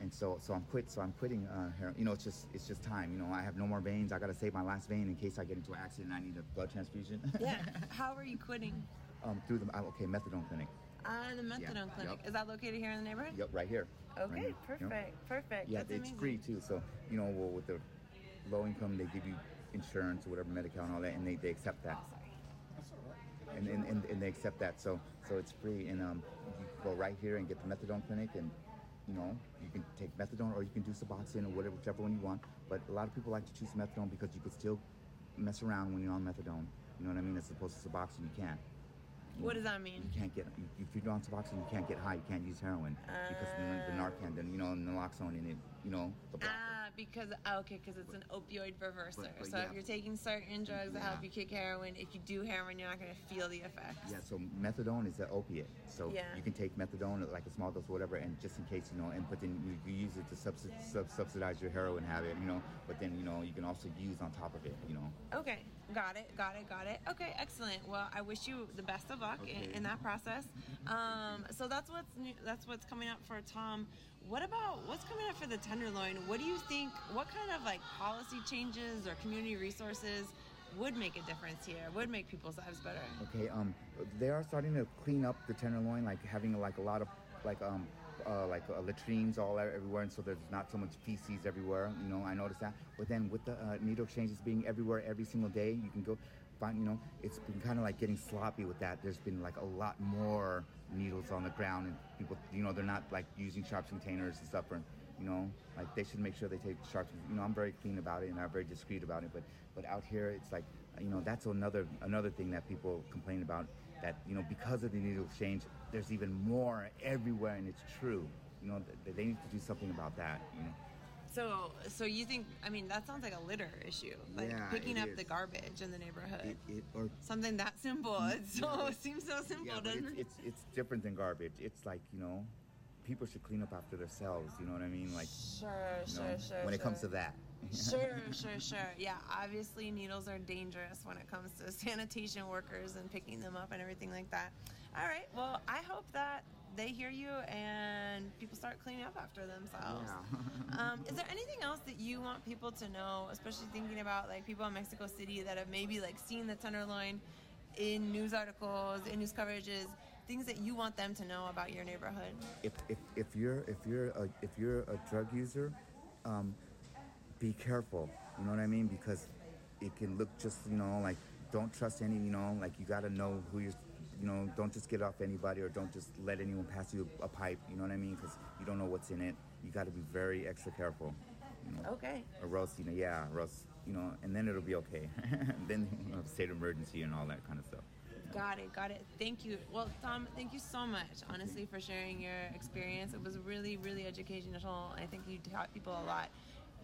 and so so I'm quit. So I'm quitting uh, heroin. You know, it's just it's just time. You know, I have no more veins. I gotta save my last vein in case I get into an accident. and I need a blood transfusion. Yeah. How are you quitting? um, through the uh, okay methadone clinic. Ah, the methadone clinic. yep. Is that located here in the neighborhood? Yep, right here. Right Okay, here, you know? perfect, perfect. Yeah, That's it's amazing. free too. So you know, well, with the low income, they give you insurance or whatever, Medi-Cal and all that, and they, they accept that. And, and, and, and they accept that, so so it's free. And um, you go right here and get the methadone clinic, and you know you can take methadone or you can do Suboxone or whatever, whichever one you want. But a lot of people like to choose methadone because you can still mess around when you're on methadone. You You know what I mean? As opposed to Suboxone, you can't. You What does that mean? You can't get if you're on Suboxone, you can't get high. You can't use heroin because of the, the Narcan, then you know, and naloxone in it. You know, the blocker. Ah, because ah, okay, because it's an opioid reverser. but- but so yeah. if you're taking certain drugs that help you kick heroin, if you do heroin, you're not gonna feel the effects. Yeah, so methadone is an opiate. So Yeah. you can take methadone, like a small dose, or whatever, and just in case, you know, and but then you, you use it to subsi- sub- subsidize your heroin habit, you know. But then, you know, you can also use on top of it, you know. Okay, got it, got it, got it. Okay, excellent. Well, I wish you the best of luck in, in that process. Um, so that's what's new, that's what's coming up for Tom. What about what's coming up for the Tenderloin? What do you think? What kind of like policy changes or community resources would make a difference here? Would make people's lives better? Okay, um, they are starting to clean up the tenderloin, like having like a lot of like um. Uh, like uh, latrines all everywhere, and so there's not so much feces everywhere. You know, I noticed that. But then with the uh, needle exchanges being everywhere every single day, you can go find. You know, it's been kind of like getting sloppy with that. There's been like a lot more needles on the ground, and people, you know, they're not like using sharps containers and stuff. For, you know, like they should make sure they take sharps. You know, I'm very clean about it and I'm very discreet about it. But but out here, it's like you know that's another another thing that people complain about. That you know because of the needle exchange, there's even more everywhere, and it's true. You know, they need to do something about that. You know. So, so you think? I mean, that sounds like a litter issue, like Yeah, picking up is. the garbage in the neighborhood. It, it or Something that simple. Mm-hmm. It's so Yeah, it seems so simple, yeah, doesn't it's, it? it's it's different than garbage. It's like you know, people should clean up after themselves. You know what I mean? Like Sure, sure, know, sure. when it comes to that. sure, sure, sure. Yeah, obviously needles are dangerous when it comes to sanitation workers and picking them up and everything like that. All right. Well, I hope that they hear you and people start cleaning up after themselves. um, is there anything else that you want people to know, especially thinking about like people in Mexico City that have maybe like seen the Tenderloin in news articles, in news coverages, things that you want them to know about your neighborhood? if, if, if you're if you're a, if you're a drug user, um, be careful. You know what I mean? Because it can look just you know like don't trust any you know like you got to know who you're. You know, don't just get off anybody or don't just let anyone pass you a pipe. You know what I mean? Because you don't know what's in it. You got to be very extra careful. You know, Okay. or else you know, yeah, or else you know, and then it'll be okay. then you know, state emergency and all that kind of stuff. Got it, got it. Thank you. Well, Tom, thank you so much, honestly, for sharing your experience. It was really, really educational. I think you taught people a lot.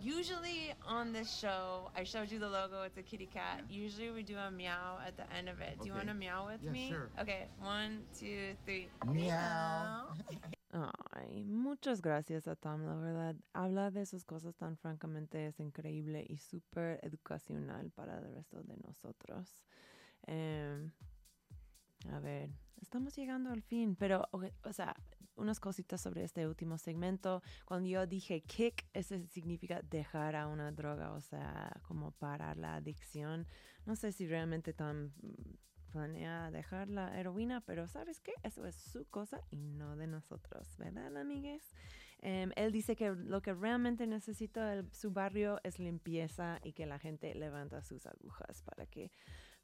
Usually on this show, I showed you the logo. It's a kitty cat. Usually we do a meow at the end of it. Do you want to meow with Yeah, me? sure. Okay, one, two, three. Meow. Ay, muchas gracias a Tom, la verdad. Hablar de esas cosas tan francamente es increíble y súper educacional para el resto de nosotros. Em, a ver, estamos llegando al fin, pero, o, o sea, unas cositas sobre este último segmento. Cuando yo dije kick, eso significa dejar a una droga, o sea, como parar la adicción. No sé si realmente Tom mm, planea dejar la heroína, pero ¿sabes qué? Eso es su cosa y no de nosotros, ¿verdad, amigues? Em, él dice que lo que realmente necesita el- su barrio es limpieza y que la gente levanta sus agujas para que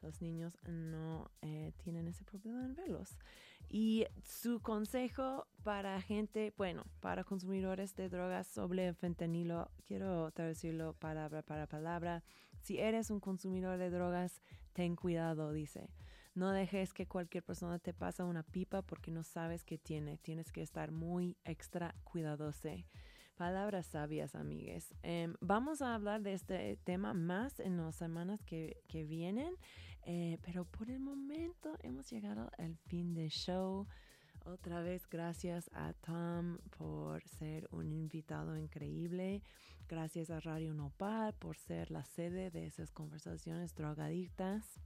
los niños no eh, tienen ese problema en verlos. Y su consejo para gente, bueno, para consumidores de drogas sobre el fentanilo, quiero traducirlo palabra para palabra. Si eres un consumidor de drogas, ten cuidado, dice. No dejes que cualquier persona te pase una pipa porque no sabes qué tiene. Tienes que estar muy extra cuidadoso. Palabras sabias, amigues. Em, vamos a hablar de este tema más en las semanas que, que vienen, eh, pero por el momento hemos llegado al fin del show. Otra vez, gracias a Tom por ser un invitado increíble. Gracias a Radio Nopal por ser la sede de esas conversaciones drogadictas.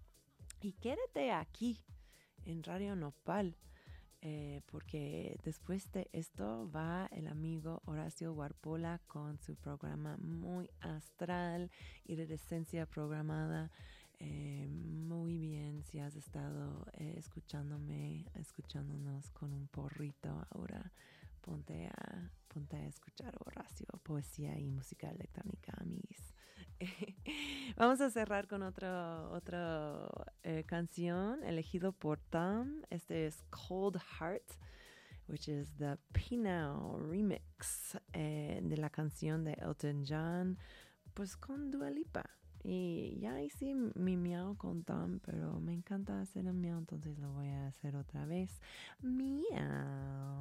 Y quédate aquí en Radio Nopal, eh, porque después de esto va el amigo Horacio Warpola con su programa muy astral y de decencia programada. Eh, muy bien, si has estado eh, escuchándome, escuchándonos con un porrito ahora, ponte a, ponte a escuchar Horacio, poesía y música electrónica, amigos. Vamos a cerrar con otro, otra eh, canción elegido por Tom. Este es Cold Heart, which is the Pinau remix eh, de la canción de Elton John, pues con Dua Lipa. Y ya hice mi miau con Tom, pero me encanta hacer el miau, entonces lo voy a hacer otra vez. Miau.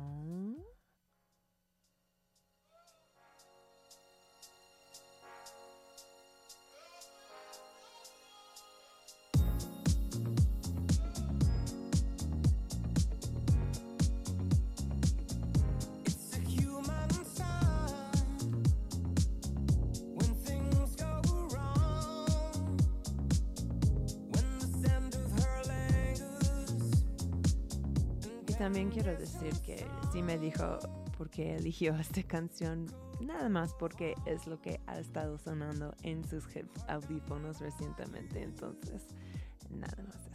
también quiero decir que sí me dijo por qué eligió esta canción, nada más porque es lo que ha estado sonando en sus audífonos recientemente, entonces nada más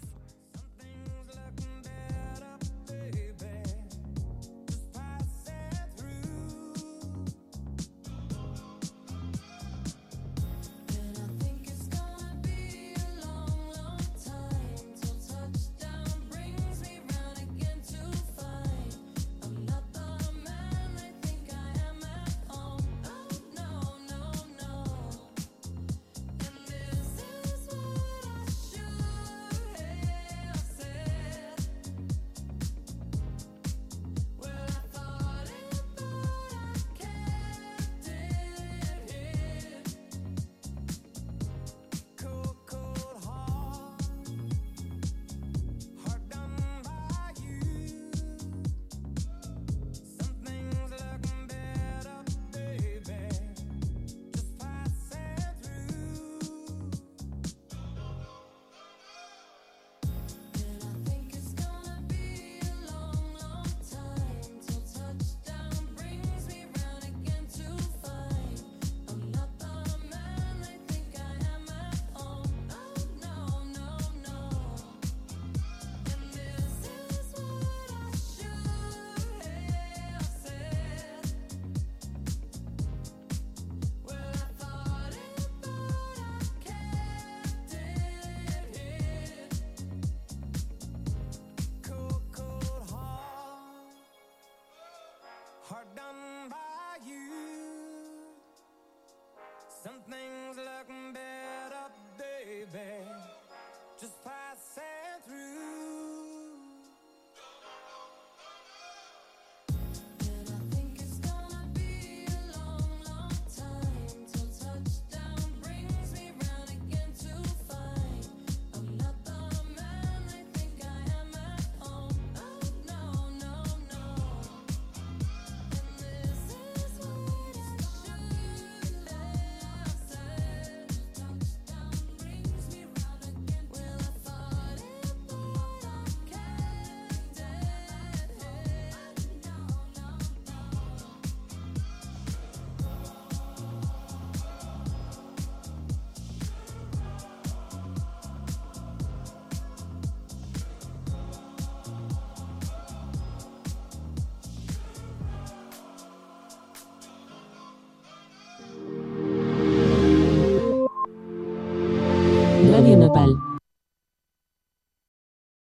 جبل